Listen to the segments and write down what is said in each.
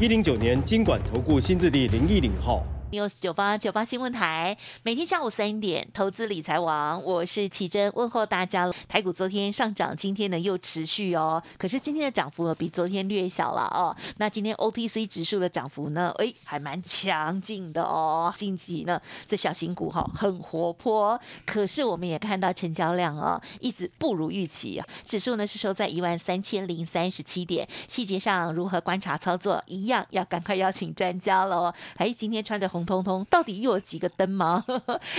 一零九年金管投顾新字第零一零号。News 九八九八新闻台，每天下午三点，投资理财王，我是奇珍，问候大家了。台股昨天上涨，今天呢又持续哦，可是今天的涨幅呢比昨天略小了哦。那今天 OTC 指数的涨幅呢，哎，还蛮强劲的哦。近期呢，这小型股哈很活泼，可是我们也看到成交量哦，一直不如预期啊。指数呢是收在一万三千零三十七点。细节上如何观察操作，一样要赶快邀请专家喽。哎，今天穿着红。通通到底又有几个灯吗？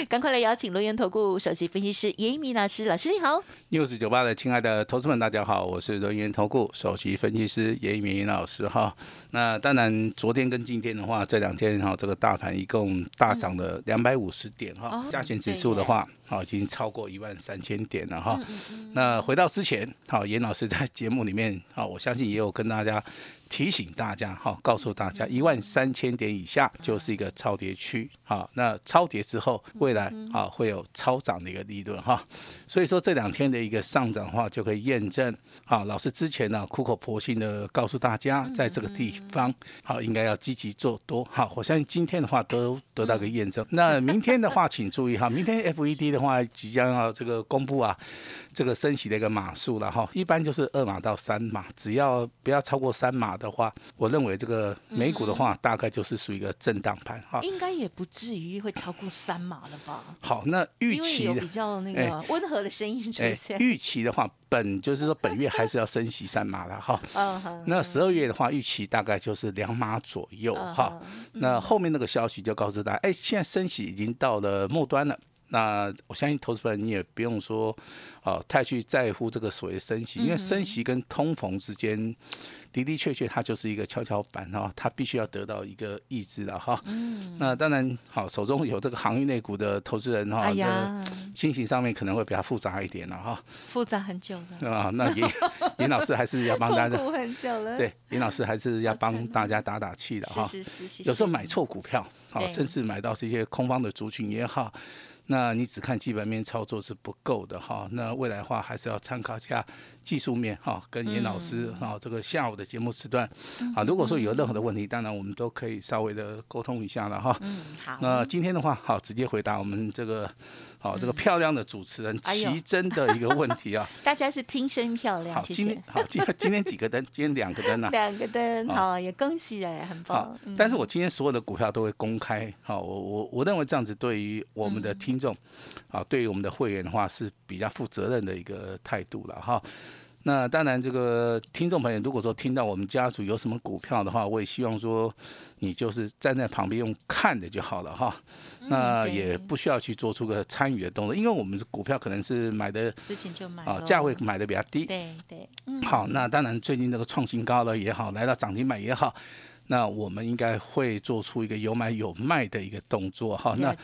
赶快来邀请罗源投顾首席分析师严一鸣老师，老师你好。news 九八的亲爱的投资们，大家好，我是罗源投顾首席分析师严一鸣老师哈。那当然，昨天跟今天的话，这两天哈，这个大盘一共大涨了两百五十点哈，加权指数的话，好已经超过一万三千点了哈。那回到之前，好严老师在节目里面，好我相信也有跟大家。提醒大家哈，告诉大家一万三千点以下就是一个超跌区好。那超跌之后，未来啊会有超涨的一个利润哈。所以说这两天的一个上涨的话，就可以验证好，老师之前呢苦口婆心的告诉大家，在这个地方好应该要积极做多好。我相信今天的话都得到个验证。那明天的话，请注意哈，明天 FED 的话即将要这个公布啊，这个升息的一个码数了哈。一般就是二码到三码，只要不要超过三码。的话，我认为这个美股的话，大概就是属于一个震荡盘哈，应该也不至于会超过三码了吧？好，那预期比较那个温和的声音出现。预期的话，本就是说本月还是要升息三码的哈。嗯那十二月的话，预期大概就是两码左右哈。那后面那个消息就告诉大家，哎，现在升息已经到了末端了。那我相信投资人你也不用说，啊，太去在乎这个所谓升息，因为升息跟通膨之间。的的确确，它就是一个跷跷板哈，它必须要得到一个抑制的哈。嗯。那当然，好，手中有这个航运内股的投资人哈，心情上面可能会比较复杂一点了哈。复杂很久了。啊，那严 严老师还是要帮大家。很久了。对，严老师还是要帮大家打打气的哈。是是是。有时候买错股票，好，甚至买到是一些空方的族群也好。那你只看基本面操作是不够的哈，那未来的话还是要参考一下技术面哈，跟严老师哈这个下午的节目时段啊，如果说有任何的问题，当然我们都可以稍微的沟通一下了哈。嗯，好。那今天的话，好直接回答我们这个。好，这个漂亮的主持人奇珍的一个问题啊，大家是听声漂亮。好，今天好，今今天几个灯？今天两个灯啊，两个灯。好，也恭喜哎，很棒。但是我今天所有的股票都会公开。好，我我我认为这样子对于我们的听众，啊，对于我们的会员的话是比较负责任的一个态度了哈。那当然，这个听众朋友，如果说听到我们家族有什么股票的话，我也希望说，你就是站在旁边用看的就好了哈。那也不需要去做出个参与的动作，因为我们股票可能是买的之前就买啊，价位买的比较低。对对，好，那当然最近这个创新高了也好，来到涨停板也好，那我们应该会做出一个有买有卖的一个动作哈。那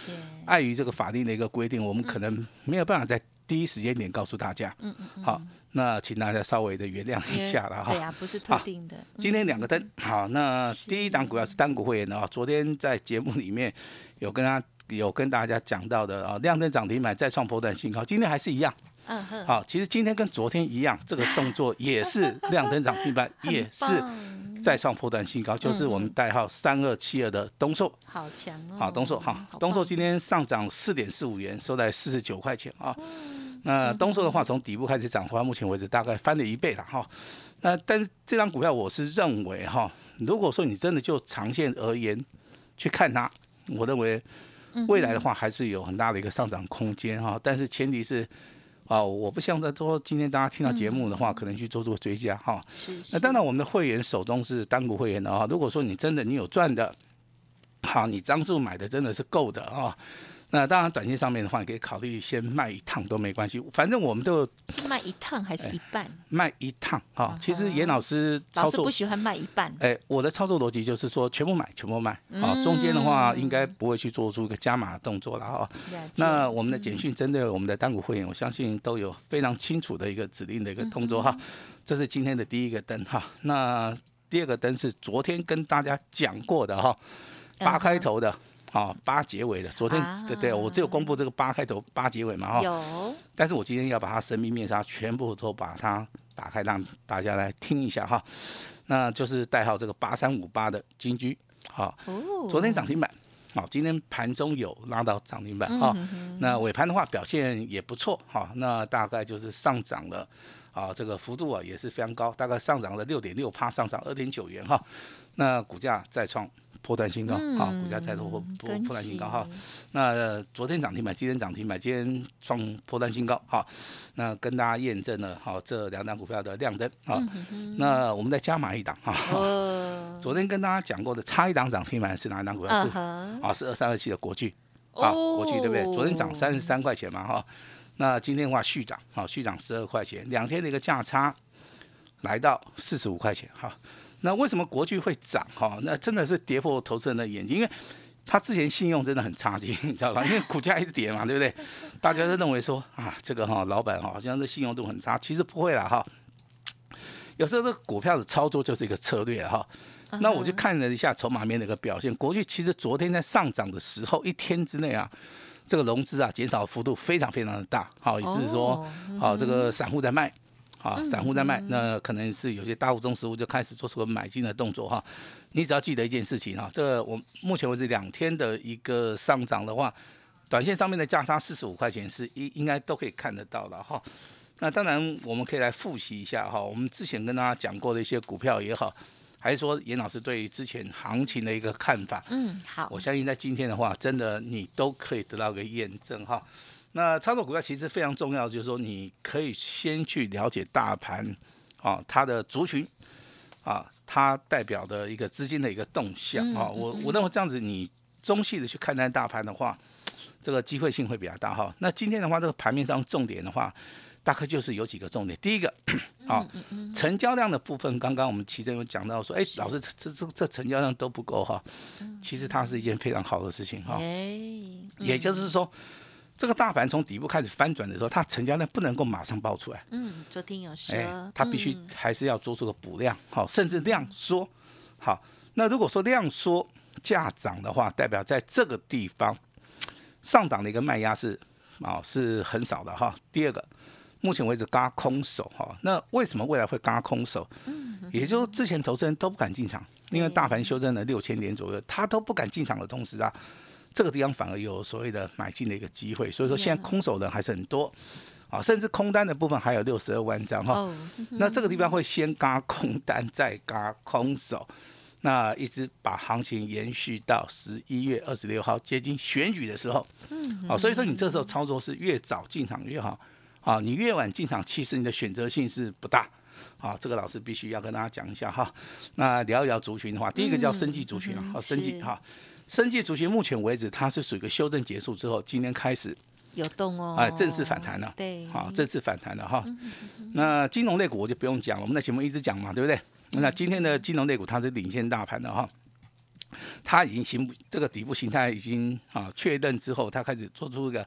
碍于这个法定的一个规定，我们可能没有办法在。第一时间点告诉大家，嗯嗯好，那请大家稍微的原谅一下了哈。对呀，不是特定的。今天两个灯，好，那第一档股票是单股会员的啊。昨天在节目里面有跟他有跟大家讲到的啊，亮灯涨停板再创波段新高，今天还是一样。嗯哼。好，其实今天跟昨天一样，这个动作也是亮灯涨停板，也是再创破断新高，就是我们代号三二七二的东寿。好强哦。好，东寿哈，东寿今天上涨四点四五元，收在四十九块钱啊。那东寿的话，从底部开始涨，到目前为止大概翻了一倍了哈。那但是这张股票，我是认为哈，如果说你真的就长线而言去看它，我认为未来的话还是有很大的一个上涨空间哈。但是前提是啊，我不像说今天大家听到节目的话，可能去做做追加哈。是。那当然，我们的会员手中是单股会员的啊。如果说你真的你有赚的，好，你张数买的真的是够的啊。那当然，短线上面的话，你可以考虑先卖一趟都没关系，反正我们都是卖一趟还是一半？卖一趟哈。其实严老师操作不喜欢卖一半。哎，我的操作逻辑就是说，全部买，全部卖。啊，中间的话应该不会去做出一个加码的动作了哈。那我们的简讯针对我们的单股会员，我相信都有非常清楚的一个指令的一个动作哈。这是今天的第一个灯哈。那第二个灯是昨天跟大家讲过的哈，八开头的。好，八结尾的，昨天对对，我只有公布这个八开头八结尾嘛哈。有。但是我今天要把它神秘面纱全部都把它打开，让大家来听一下哈。那就是代号这个八三五八的金居，好。哦。昨天涨停板，好，今天盘中有拉到涨停板哈。那尾盘的话表现也不错哈。那大概就是上涨了，啊，这个幅度啊也是非常高，大概上涨了六点六趴，上涨二点九元哈。那股价再创。破断新高，好，股价再度破破破断新高哈。那昨天涨停板，今天涨停板，今天创破断新高，哈。那跟大家验证了，哈，这两档股票的亮灯，哈。那我们再加码一档哈。昨天跟大家讲过的，差一档涨停板是哪一档股票？是啊，是二三二七的国巨，啊，国巨对不对？昨天涨三十三块钱嘛哈。那今天的话续涨，好，续涨十二块钱，两天的一个价差来到四十五块钱，哈。那为什么国巨会涨哈？那真的是跌破投资人的眼睛，因为他之前信用真的很差劲，你知道吧？因为股价一直跌嘛，对不对？大家都认为说啊，这个哈老板哈好像是信用度很差，其实不会啦哈。有时候这股票的操作就是一个策略哈。那我就看了一下筹码面的一个表现，国巨其实昨天在上涨的时候，一天之内啊，这个融资啊减少幅度非常非常的大，好，也是说，好这个散户在卖。啊，散户在卖，那可能是有些大户中实户就开始做出了买进的动作哈。你只要记得一件事情哈，这个我目前为止两天的一个上涨的话，短线上面的价差四十五块钱是应应该都可以看得到了哈。那当然我们可以来复习一下哈，我们之前跟大家讲过的一些股票也好，还是说严老师对于之前行情的一个看法，嗯，好，我相信在今天的话，真的你都可以得到个验证哈。那操作股票其实非常重要，就是说你可以先去了解大盘，啊，它的族群，啊，它代表的一个资金的一个动向啊。我我认为这样子，你中细的去看待大盘的话，这个机会性会比较大哈。那今天的话，这个盘面上重点的话，大概就是有几个重点。第一个，啊，成交量的部分，刚刚我们其中有讲到说，哎，老师这这这成交量都不够哈。其实它是一件非常好的事情哈。也就是说。这个大盘从底部开始翻转的时候，它成交量不能够马上爆出来。嗯，昨天有说，它必须还是要做出个补量，好，甚至量缩。好，那如果说量缩价涨的话，代表在这个地方上档的一个卖压是啊是很少的哈。第二个，目前为止嘎空手哈，那为什么未来会嘎空手？嗯，也就是之前投资人都不敢进场，因为大盘修正了六千点左右，他都不敢进场的同时啊。这个地方反而有所谓的买进的一个机会，所以说现在空手的还是很多，啊，甚至空单的部分还有六十二万张哈。那这个地方会先嘎空单，再嘎空手，那一直把行情延续到十一月二十六号接近选举的时候。嗯。好，所以说你这时候操作是越早进场越好，啊，你越晚进场，其实你的选择性是不大。好，这个老师必须要跟大家讲一下哈。那聊一聊族群的话，第一个叫生计族群啊，好，生计哈。生技族群目前为止，它是属于一个修正结束之后，今天开始有动哦，哎，正式反弹了。对，好，正式反弹了哈。那金融类股我就不用讲了，我们的节目一直讲嘛，对不对？那今天的金融类股它是领先大盘的哈，它已经形这个底部形态已经啊确认之后，它开始做出一个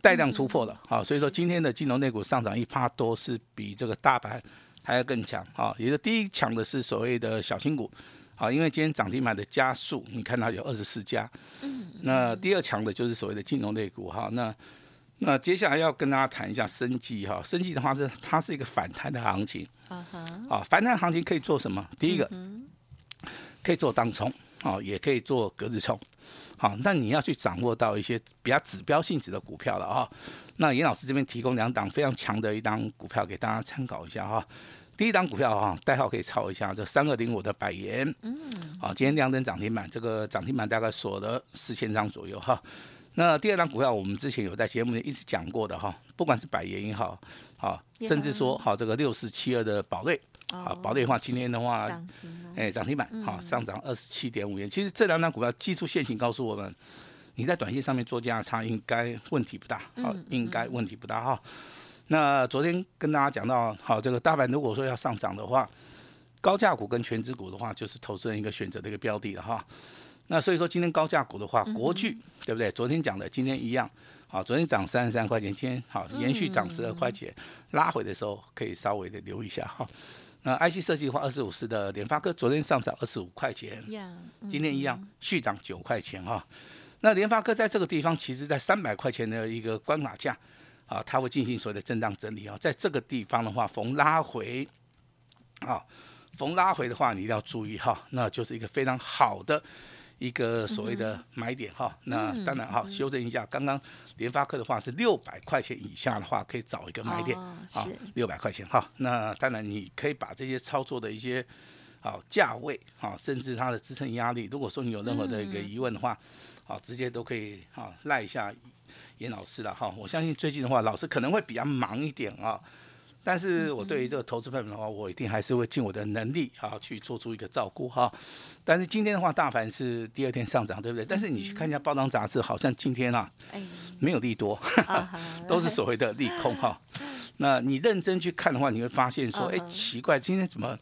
带量突破了。啊，所以说今天的金融类股上涨一趴多，是比这个大盘还要更强。啊，也就第一强的是所谓的小新股。好，因为今天涨停板的加速，你看到有二十四家。嗯。那第二强的就是所谓的金融类股哈。那那接下来要跟大家谈一下生计哈。生计的话是它是一个反弹的行情。啊哈。啊，反弹行情可以做什么？第一个，可以做当冲，啊，也可以做格子冲。好，那你要去掌握到一些比较指标性质的股票了啊。那严老师这边提供两档非常强的一档股票给大家参考一下哈。第一档股票哈，代号可以抄一下，这三二零五的百元，嗯，好，今天亮灯涨停板，这个涨停板大概锁了四千张左右哈。那第二档股票，我们之前有在节目里一直讲过的哈，不管是百元也好，好，甚至说好这个六四七二的宝瑞，好，宝瑞的话今天的话，哎，涨停板，好，上涨二十七点五元。其实这两档股票技术线型告诉我们，你在短线上面做价差应该问题不大，好、嗯应该问题不大哈。那昨天跟大家讲到，好，这个大盘如果说要上涨的话，高价股跟全指股的话，就是投资人一个选择的一个标的了哈。那所以说今天高价股的话，国巨对不对？昨天讲的，今天一样。好，昨天涨三十三块钱，今天好延续涨十二块钱，拉回的时候可以稍微的留一下哈。那 IC 设计的话，二十五市的联发科昨天上涨二十五块钱，呀，今天一样续涨九块钱哈。那联发科在这个地方，其实在三百块钱的一个关卡价啊，它会进行所谓的震荡整理啊。在这个地方的话，逢拉回啊，逢拉回的话，你一定要注意哈，那就是一个非常好的一个所谓的买点哈。那当然哈，修正一下，刚刚联发科的话是六百块钱以下的话，可以找一个买点哦啊是，六百块钱哈。那当然你可以把这些操作的一些。好价位，好，甚至它的支撑压力，如果说你有任何的一个疑问的话，好，直接都可以好赖一下严老师了哈。我相信最近的话，老师可能会比较忙一点啊，但是我对于这个投资份的话，我一定还是会尽我的能力啊去做出一个照顾哈。但是今天的话，大盘是第二天上涨，对不对？但是你去看一下报章杂志，好像今天啊哎，没有利多，都是所谓的利空哈。那你认真去看的话，你会发现说，哎，嗯奇怪，今天怎么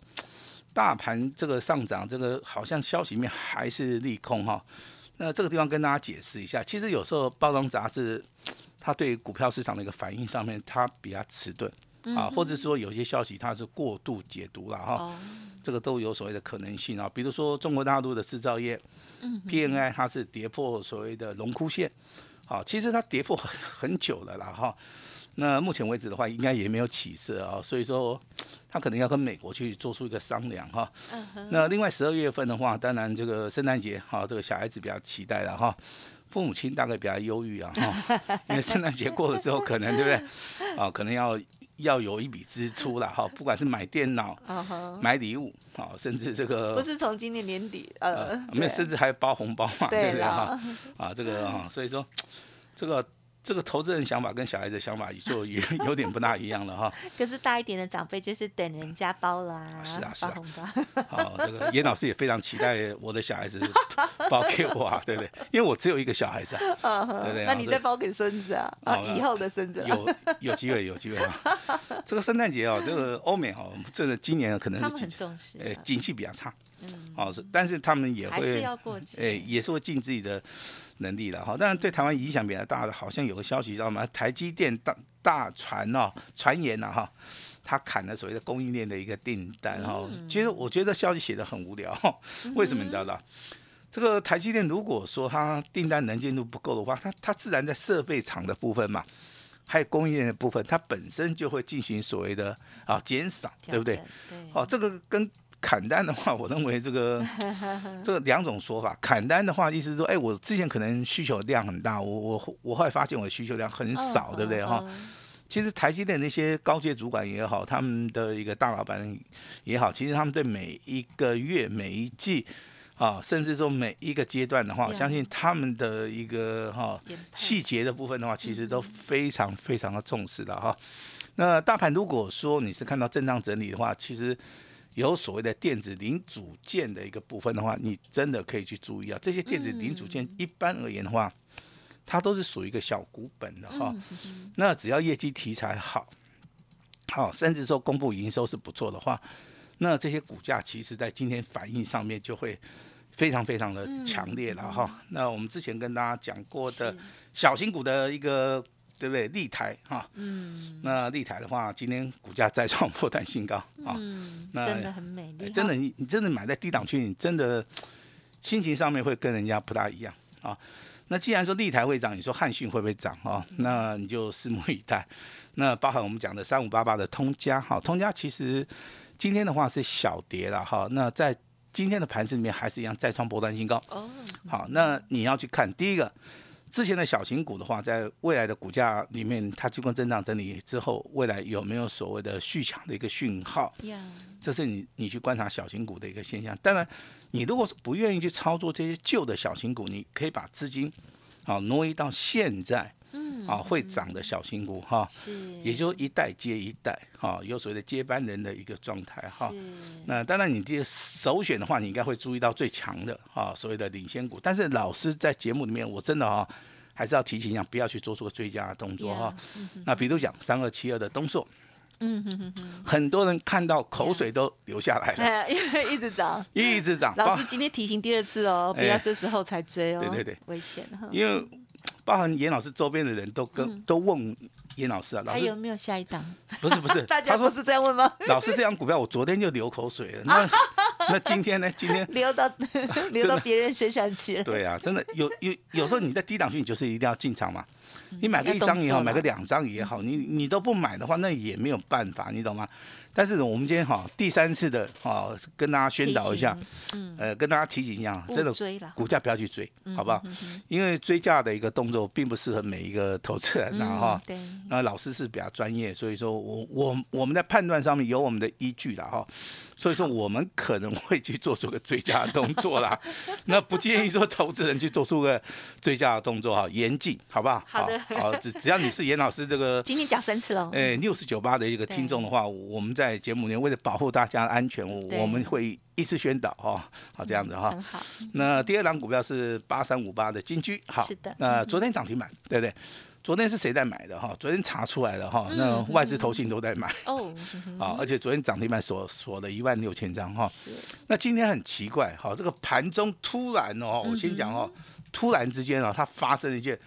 大盘这个上涨，这个好像消息面还是利空哈？那这个地方跟大家解释一下，其实有时候包装杂志它对股票市场的一个反应上面，它比较迟钝啊，或者说有些消息它是过度解读了哈，哦，这个都有所谓的可能性啊。比如说中国大陆的制造业，PNI 它是跌破所谓的龙枯线，好，其实它跌破很很久了啦哈。那目前为止的话，应该也没有起色啊，所以说他可能要跟美国去做出一个商量哈。那另外十二月份的话，当然这个圣诞节哈，这个小孩子比较期待了哈。父母亲大概比较忧郁啊哈，因为圣诞节过了之后，可能对不对？啊，可能要要有一笔支出了哈，不管是买电脑、买礼物啊，甚至这个不是从今年年底，呃呃，没有，甚至还包红包嘛，对对不对哈？，啊，这个啊，所以说这个这个投资人想法跟小孩子的想法就有 有点不大一样了哈。可是大一点的长辈就是等人家包啦，是啊是啊好，这个严老师也非常期待我的小孩子包给我啊，对不对？因为我只有一个小孩子啊，对不对？那你啊再包给孙子啊，啊，以后的孙子啊，有有机会，有机会啊！这个圣诞节哦，这个欧美哦，这个今年可能他们是景很重视啊，呃景气比较差，哦，是但是他们也还是会要过节，哎，也是会尽自己的能力的哈。当然，对台湾影响比较大的，好像有个消息知道吗？台积电大大传哦，传言呐、哈，他砍了所谓的供应链的一个订单哈。其实我觉得消息写的很无聊，为什么你知道吧？这个台积电如果说它订单能见度不够的话，它它自然在设备厂的部分嘛，还有供应链的部分，它本身就会进行所谓的啊减少，对不对？对，哦，这个跟砍单的话，我认为这个 这个两种说法。砍单的话，意思是说，哎，我之前可能需求量很大，我我我后来发现我的需求量很少，嗯对不对哈？？嗯其实台积电那些高阶主管也好，他们的一个大老板也好，其实他们对每一个月、每一季啊，甚至说每一个阶段的话，我相信他们的一个哈、细节的部分的话，其实嗯都非常非常的重视的哈。那大盘如果说你是看到震荡整理的话，其实有所谓的电子零组件的一个部分的话，你真的可以去注意啊。这些电子零组件一般而言的话，它都是属于一个小股本的哈。那只要业绩题材好，好，甚至说公布营收是不错的话，那这些股价其实在今天反应上面就会非常非常的强烈了哈。那我们之前跟大家讲过的小型股的一个。对不对？立台哈，嗯那立台的话，今天股价再创破断新高啊！嗯，那真的很美丽真的，你你真的买在低档区，你真的心情上面会跟人家不大一样啊。那既然说立台会涨，你说汉讯会不会涨啊？那你就拭目以待。那包含我们讲的三五八八的通家，哈，通家其实今天的话是小跌了哈。那在今天的盘子里面还是一样再创波段新高。哦，好，那你要去看第一个，之前的小型股的话，在未来的股价里面，它经过震荡整理之后，未来有没有所谓的续强的一个讯号？呀，这是你你去观察小型股的一个现象。当然，你如果是不愿意去操作这些旧的小型股，你可以把资金啊挪移到现在啊会涨的小新股哈，是，也就一代接一代哈，有所谓的接班人的一个状态哈。是那当然，你这个首选的话，你应该会注意到最强的啊，所谓的领先股。但是老师在节目里面，我真的哈、还是要提醒一下，不要去做出个追加的动作哈。那比如讲三二七二的东硕，嗯哼哼哼，很多人看到口水都流下来了，哎，因为一直涨。一直涨。老师今天提醒第二次哦，不要哎这时候才追哦，对对对，危险哈。因为包含严老师周边的人都跟、都问严老师啊，老师还有没有下一档？不是不是，大家他说不是这样问吗？老师这张股票我昨天就流口水了，那 那今天呢？今天流到 流到别人身上去了。对啊，真的有有有时候你在低档区，你就是一定要进场嘛。你买个一张也好，买个两张也好，你你都不买的话，那也没有办法，你懂吗？但是我们今天哈第三次的啊，跟大家宣导一下，嗯，呃，跟大家提醒一下，真的股价不要去追，嗯好不好？因为追价的一个动作并不适合每一个投资人呐哈嗯。对，那老师是比较专业，所以说我我我们在判断上面有我们的依据啦哈，所以说我们可能会去做出个追加的动作啦。那不建议说投资人去做出个追加的动作哈，严禁好不好？好的好，只只要你是严老师这个。今天讲三次喽。哎，六四九八的一个听众的话，我们在节目里面为了保护大家的安全，我我们会一次宣导哈，好这样子哈。很好，那第二档股票是八三五八的金居，好，是的。那昨天涨停板，对不对？昨天是谁在买的哈？昨天查出来了哈，那外资投信都在买。哦，嗯哼啊，而且昨天涨停板锁锁了一万六千张哈。是。那今天很奇怪哈，这个盘中突然哦，我先讲哦，突然之间啊，它发生了一件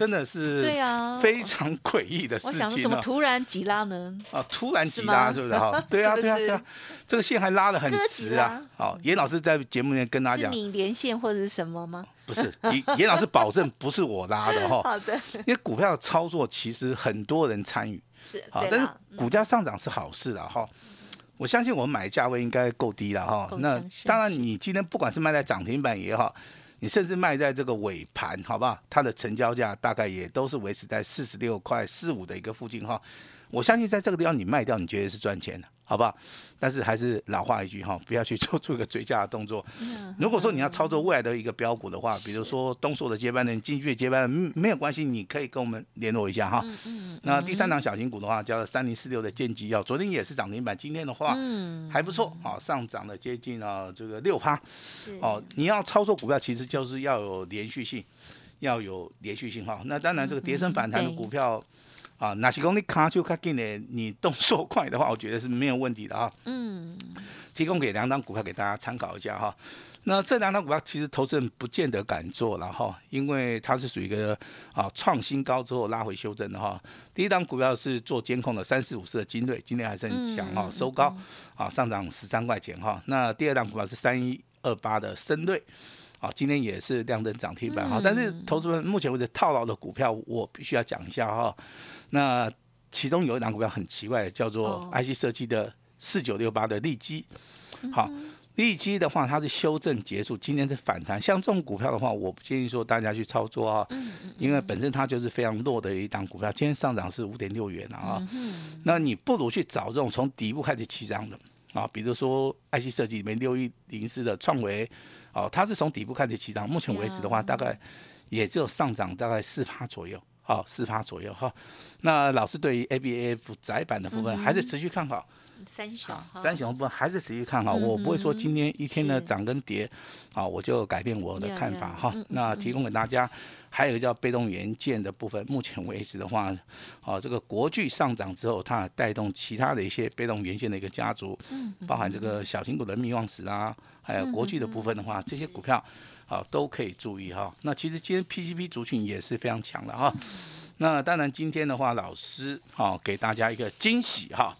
真的是对啊非常诡异的我想，怎么。突然急拉呢？啊，突然急拉是不是哈？对啊，对啊，对啊，这个线还拉得很直啊。好，严老师在节目里面跟大家讲，是你连线或者是什么吗？不是，严严老师保证不是我拉的哈。好的，因为股票的操作其实很多人参与，是，好，但是，股价上涨是好事了哈。我相信我们买的价位应该够低了哈。那当然，你今天不管是卖在涨停板也好，你甚至卖在这个尾盘，好不好？它的成交价大概也都是维持在四十六块四五的一个附近哈。我相信在这个地方你卖掉，你绝对是赚钱的，好不好？但是还是老话一句哈，不要去做出一个追加的动作。如果说你要操作未来的一个标股的话，比如说东硕的接班人、金居的接班人，嗯没有关系，你可以跟我们联络一下哈。那第三档小型股的话，叫三零四六的建基药，昨天也是涨停板，今天的话嗯，还不错，啊，上涨了接近啊这个六趴。是哦，你要操作股票，其实就是要有连续性，要有连续性哈。那当然，这个跌升反弹的股票。啊，那些公你卡就卡紧的，你动作快的话，我觉得是没有问题的啊。嗯，提供给两档股票给大家参考一下哈。那这两档股票其实投资人不见得敢做了哈，因为它是属于一个啊创新高之后拉回修正的哈。第一档股票是做监控的三四五四的金瑞，今天还是很强哈，收高啊上涨十三块钱哈。那第二档股票是三一二八的深瑞。啊，今天也是亮灯涨停板哈，但是投资人目前为止套牢的股票，我必须要讲一下哈。那其中有一档股票很奇怪，叫做哦。IC 设计的四九六八的利基，好，利基的话它是修正结束，今天是反弹。像这种股票的话，我不建议说大家去操作啊，因为本身它就是非常弱的一档股票，今天上涨是五点六元啊，那你不如去找这种从底部开始起涨的啊，比如说 IC 设计里面六一零四的创维，哦，它是从底部开始起涨，目前为止的话，大概也只有上涨大概四趴左右。好，四趴左右哈。那老师对于 A B A F 窄板的部分还是持续看好，三小三雄部分还是持续看好。嗯我不会说今天一天的涨跟跌，啊，我就改变我的看法哈。那提供给大家，还有一个叫被动元件的部分，目前为止的话，啊，这个国巨上涨之后，它带动其他的一些被动元件的一个家族，嗯包含这个小型股的密望石啊，还有国巨的部分的话，这些股票啊都可以注意哈。那其实今天 PCB 族群也是非常强的哈。那当然，今天的话，老师哈、给大家一个惊喜哈。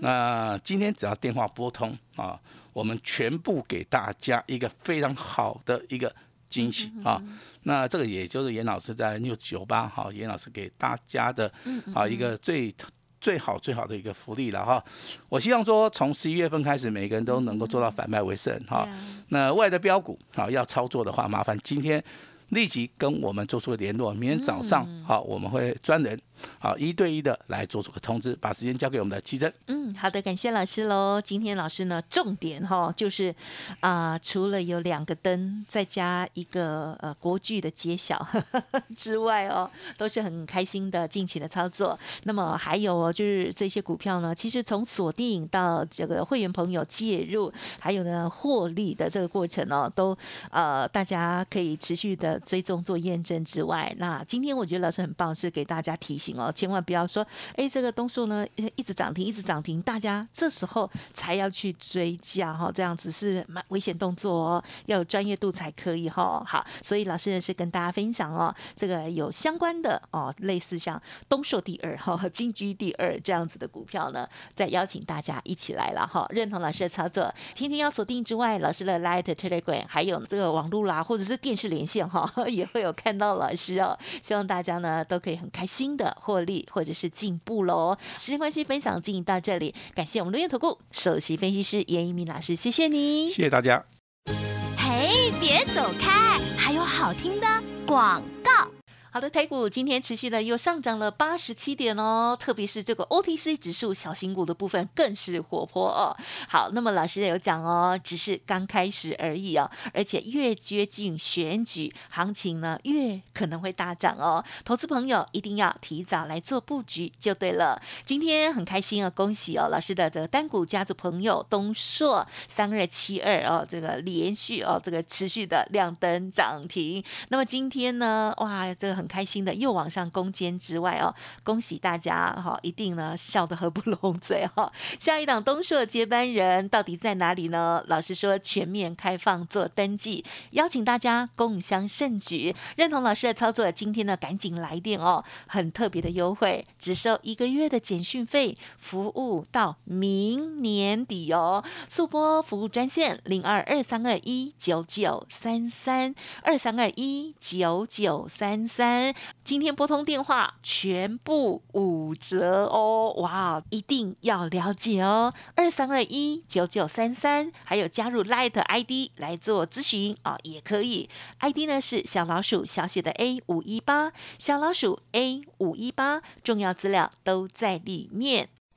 那今天只要电话拨通啊，我们全部给大家一个非常好的一个惊喜啊。那这个也就是严老师在六九八哈，严老师给大家的啊一个最。最好最好的一个福利了哈，我希望说从十一月份开始，每个人都能够做到反败为胜哈。那外的标股啊要操作的话，麻烦今天立即跟我们做出联络。明天早上好，我们会专人好一对一的来做出个通知，把时间交给我们的奇珍。嗯，好的，感谢老师喽。今天老师呢，重点哈就是啊，除了有两个灯，再加一个呃国剧的揭晓 之外哦，都是很开心的近期的操作。那么还有哦，就是这些股票呢，其实从锁定到这个会员朋友介入，还有呢获利的这个过程哦，都呃大家可以持续的追踪做验证之外，那今天我觉得老师很棒，是给大家提醒哦，千万不要说哎这个东数呢一直涨停一直涨停，大家这时候才要去追价哈，这样子是蛮危险动作哦，要有专业度才可以哈。好，所以老师也是跟大家分享哦，这个有相关的哦，类似像东数第二哈、金居第二这样子的股票呢，再邀请大家一起来了哈，认同老师的操作，天天要锁定之外，老师的 Light Telegram 还有这个网络啦，或者是电视连线哈，也会有看到老师哦。希望大家呢都可以很开心的获利或者是进步喽。时间关系，分享进行到这里，感谢我们录音投顾首席分析师严一鸣老师，谢谢你，谢谢大家。嘿，别走开，还有好听的广告。好的，台股今天持续的又上涨了八十七点哦，特别是这个 OTC 指数小型股的部分更是活泼哦。好，那么老师有讲哦，只是刚开始而已哦，而且越接近选举，行情呢越可能会大涨哦。投资朋友一定要提早来做布局就对了。今天很开心啊，恭喜哦，老师的这个单股家族朋友东硕三二七二哦，这个连续哦，这个持续的亮灯涨停。那么今天呢，哇，这个很。开心的又往上攻坚之外哦，恭喜大家哈，一定呢笑得合不拢嘴哈。下一档东硕接班人到底在哪里呢？老师说全面开放做登记，邀请大家共襄盛举。认同老师的操作，今天呢赶紧来电哦，很特别的优惠，只收一个月的简讯费，服务到明年底哦。速播服务专线零二二三二一九九三三二三二一九九三三。今天拨通电话全部五折哦！哇，一定要了解哦，二三二一九九三三，还有加入 Light ID 来做咨询啊，也可以。ID 呢是小老鼠小写的 A 五一八，小老鼠 A 五一八，重要资料都在里面。